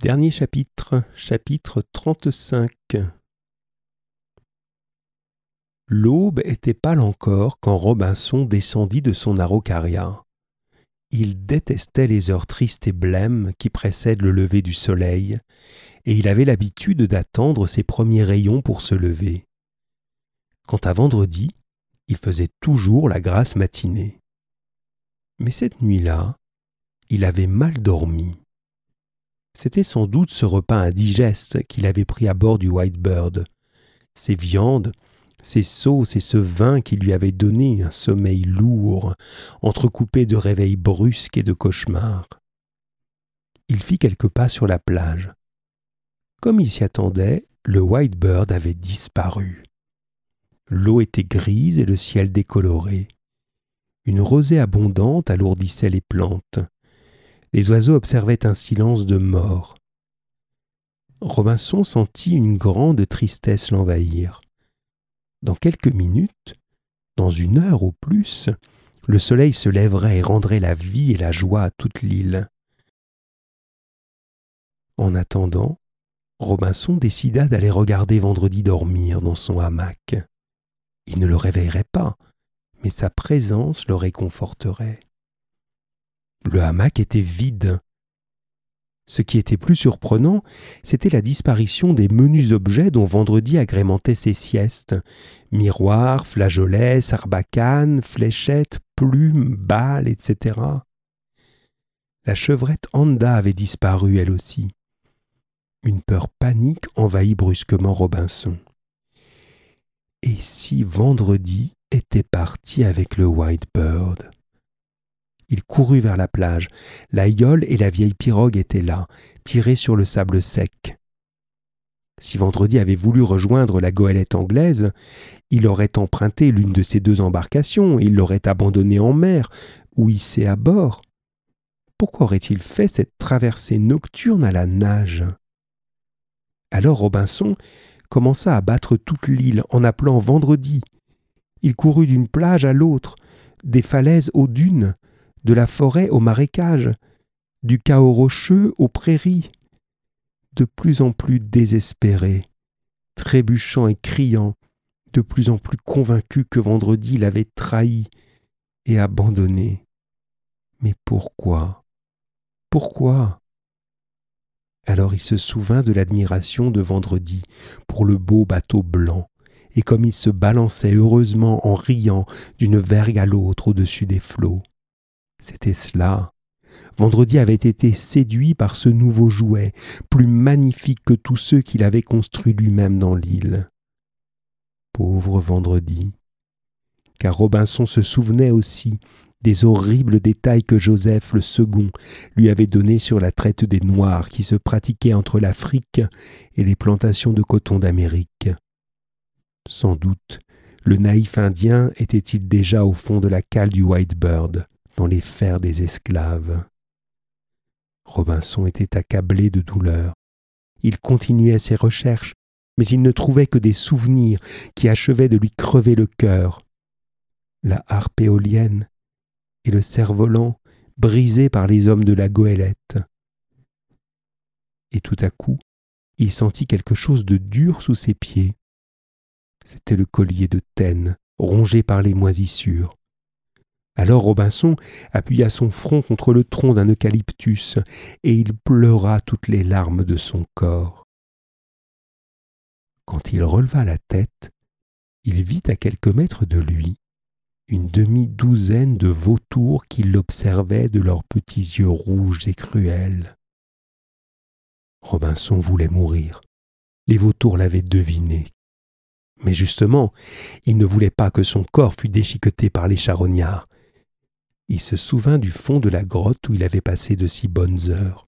Dernier chapitre, chapitre 35. L'aube était pâle encore quand Robinson descendit de son araucaria. Il détestait les heures tristes et blêmes qui précèdent le lever du soleil, et il avait l'habitude d'attendre ses premiers rayons pour se lever. Quant à vendredi, il faisait toujours la grasse matinée. Mais cette nuit-là, il avait mal dormi. C'était sans doute ce repas indigeste qu'il avait pris à bord du Whitebird, ces viandes, ces sauces et ce vin qui lui avaient donné un sommeil lourd, entrecoupé de réveils brusques et de cauchemars. Il fit quelques pas sur la plage. Comme il s'y attendait, le Whitebird avait disparu. L'eau était grise et le ciel décoloré. Une rosée abondante alourdissait les plantes les oiseaux observaient un silence de mort. Robinson sentit une grande tristesse l'envahir. Dans quelques minutes, dans une heure au plus, le soleil se lèverait et rendrait la vie et la joie à toute l'île. En attendant, Robinson décida d'aller regarder Vendredi dormir dans son hamac. Il ne le réveillerait pas, mais sa présence le réconforterait. Le hamac était vide. Ce qui était plus surprenant, c'était la disparition des menus objets dont Vendredi agrémentait ses siestes. Miroirs, flageolets, sarbacanes, fléchettes, plumes, balles, etc. La chevrette Anda avait disparu elle aussi. Une peur panique envahit brusquement Robinson. Et si Vendredi était parti avec le Whitebird il courut vers la plage. La et la vieille pirogue étaient là, tirées sur le sable sec. Si Vendredi avait voulu rejoindre la goélette anglaise, il aurait emprunté l'une de ces deux embarcations et il l'aurait abandonnée en mer ou hissée à bord. Pourquoi aurait-il fait cette traversée nocturne à la nage? Alors Robinson commença à battre toute l'île en appelant Vendredi. Il courut d'une plage à l'autre, des falaises aux dunes, de la forêt au marécage, du chaos rocheux aux prairies. De plus en plus désespéré, trébuchant et criant, de plus en plus convaincu que vendredi l'avait trahi et abandonné. Mais pourquoi? Pourquoi? Alors il se souvint de l'admiration de vendredi pour le beau bateau blanc, et comme il se balançait heureusement en riant d'une vergue à l'autre au-dessus des flots. C'était cela. Vendredi avait été séduit par ce nouveau jouet, plus magnifique que tous ceux qu'il avait construits lui-même dans l'île. Pauvre Vendredi. Car Robinson se souvenait aussi des horribles détails que Joseph le second lui avait donnés sur la traite des Noirs qui se pratiquait entre l'Afrique et les plantations de coton d'Amérique. Sans doute, le naïf Indien était-il déjà au fond de la cale du Whitebird dans les fers des esclaves. Robinson était accablé de douleur. Il continuait ses recherches, mais il ne trouvait que des souvenirs qui achevaient de lui crever le cœur. La harpe éolienne et le cerf-volant brisés par les hommes de la goélette. Et tout à coup, il sentit quelque chose de dur sous ses pieds. C'était le collier de Taine, rongé par les moisissures. Alors Robinson appuya son front contre le tronc d'un eucalyptus, et il pleura toutes les larmes de son corps. Quand il releva la tête, il vit à quelques mètres de lui une demi-douzaine de vautours qui l'observaient de leurs petits yeux rouges et cruels. Robinson voulait mourir. Les vautours l'avaient deviné. Mais justement, il ne voulait pas que son corps fût déchiqueté par les charognards il se souvint du fond de la grotte où il avait passé de si bonnes heures.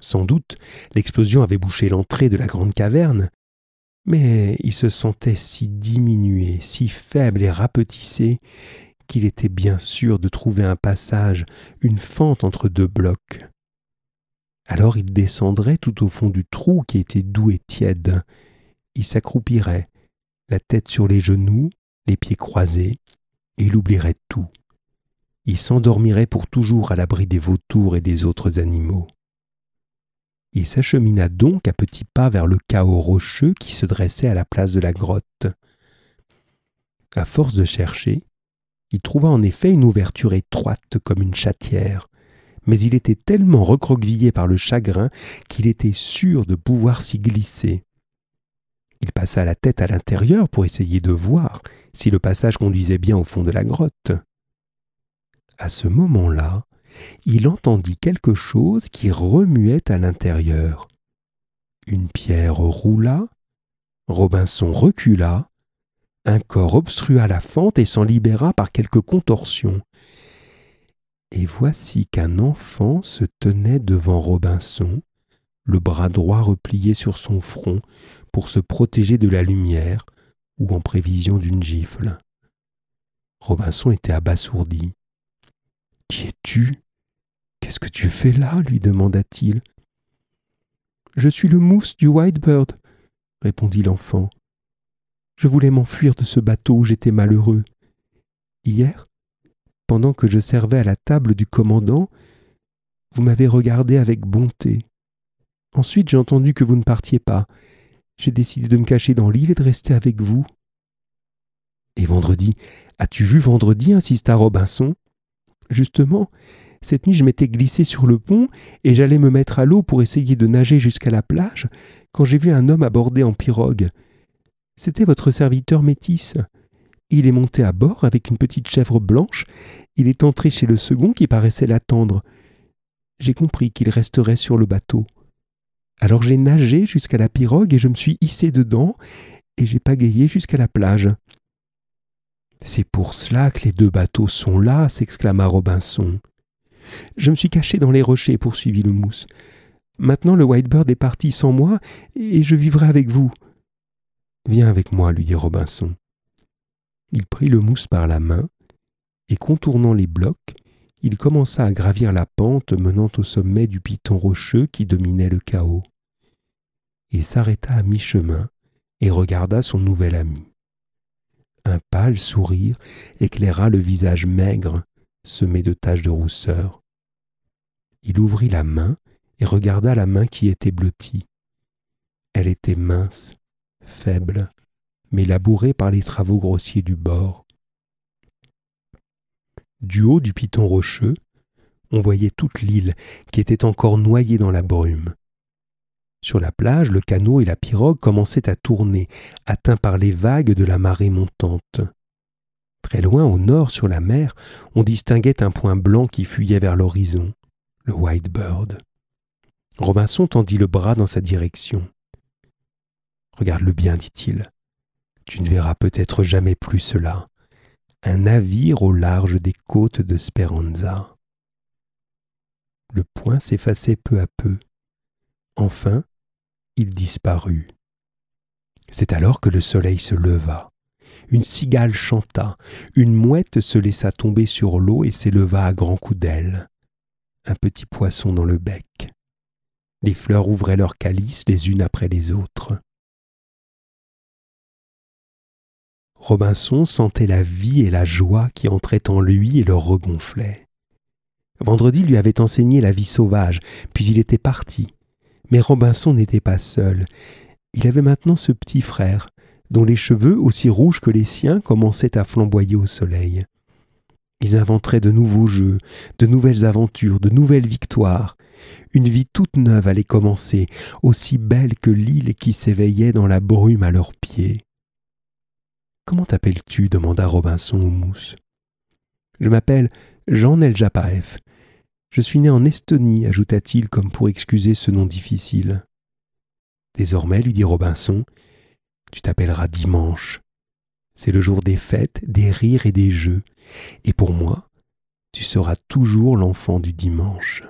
Sans doute l'explosion avait bouché l'entrée de la grande caverne, mais il se sentait si diminué, si faible et rapetissé, qu'il était bien sûr de trouver un passage, une fente entre deux blocs. Alors il descendrait tout au fond du trou qui était doux et tiède. Il s'accroupirait, la tête sur les genoux, les pieds croisés, et il oublierait tout il s'endormirait pour toujours à l'abri des vautours et des autres animaux. Il s'achemina donc à petits pas vers le chaos rocheux qui se dressait à la place de la grotte. À force de chercher, il trouva en effet une ouverture étroite comme une chatière, mais il était tellement recroquevillé par le chagrin qu'il était sûr de pouvoir s'y glisser. Il passa la tête à l'intérieur pour essayer de voir si le passage conduisait bien au fond de la grotte. À ce moment-là, il entendit quelque chose qui remuait à l'intérieur. Une pierre roula, Robinson recula, un corps obstrua la fente et s'en libéra par quelques contorsions. Et voici qu'un enfant se tenait devant Robinson, le bras droit replié sur son front pour se protéger de la lumière ou en prévision d'une gifle. Robinson était abasourdi. Es-tu Qu'est-ce que tu fais là? lui demanda-t-il. Je suis le mousse du Whitebird, répondit l'enfant. Je voulais m'enfuir de ce bateau où j'étais malheureux. Hier, pendant que je servais à la table du commandant, vous m'avez regardé avec bonté. Ensuite j'ai entendu que vous ne partiez pas. J'ai décidé de me cacher dans l'île et de rester avec vous. Et vendredi, as-tu vu vendredi? insista Robinson. Justement, cette nuit je m'étais glissé sur le pont et j'allais me mettre à l'eau pour essayer de nager jusqu'à la plage quand j'ai vu un homme aborder en pirogue. C'était votre serviteur métis. Il est monté à bord avec une petite chèvre blanche. Il est entré chez le second qui paraissait l'attendre. J'ai compris qu'il resterait sur le bateau. Alors j'ai nagé jusqu'à la pirogue et je me suis hissé dedans et j'ai pagayé jusqu'à la plage. C'est pour cela que les deux bateaux sont là, s'exclama Robinson. Je me suis caché dans les rochers, poursuivit le mousse. Maintenant le Whitebird est parti sans moi, et je vivrai avec vous. Viens avec moi, lui dit Robinson. Il prit le mousse par la main, et contournant les blocs, il commença à gravir la pente menant au sommet du piton rocheux qui dominait le chaos. Il s'arrêta à mi-chemin et regarda son nouvel ami. Un pâle sourire éclaira le visage maigre, semé de taches de rousseur. Il ouvrit la main et regarda la main qui était blottie. Elle était mince, faible, mais labourée par les travaux grossiers du bord. Du haut du piton rocheux, on voyait toute l'île qui était encore noyée dans la brume. Sur la plage, le canot et la pirogue commençaient à tourner, atteints par les vagues de la marée montante. Très loin au nord sur la mer, on distinguait un point blanc qui fuyait vers l'horizon, le White Bird. Robinson tendit le bras dans sa direction. Regarde-le bien, dit-il. Tu ne verras peut-être jamais plus cela un navire au large des côtes de Speranza. Le point s'effaçait peu à peu. Enfin, il disparut. C'est alors que le soleil se leva. Une cigale chanta, une mouette se laissa tomber sur l'eau et s'éleva à grands coups d'ailes. Un petit poisson dans le bec. Les fleurs ouvraient leurs calices les unes après les autres. Robinson sentait la vie et la joie qui entraient en lui et le regonflaient. Vendredi lui avait enseigné la vie sauvage, puis il était parti. Mais Robinson n'était pas seul. Il avait maintenant ce petit frère, dont les cheveux, aussi rouges que les siens, commençaient à flamboyer au soleil. Ils inventeraient de nouveaux jeux, de nouvelles aventures, de nouvelles victoires. Une vie toute neuve allait commencer, aussi belle que l'île qui s'éveillait dans la brume à leurs pieds. Comment t'appelles-tu? demanda Robinson au mousse. Je m'appelle Jean Eljapaef. Je suis né en Estonie, ajouta-t-il comme pour excuser ce nom difficile. Désormais, lui dit Robinson, tu t'appelleras dimanche. C'est le jour des fêtes, des rires et des jeux, et pour moi, tu seras toujours l'enfant du dimanche.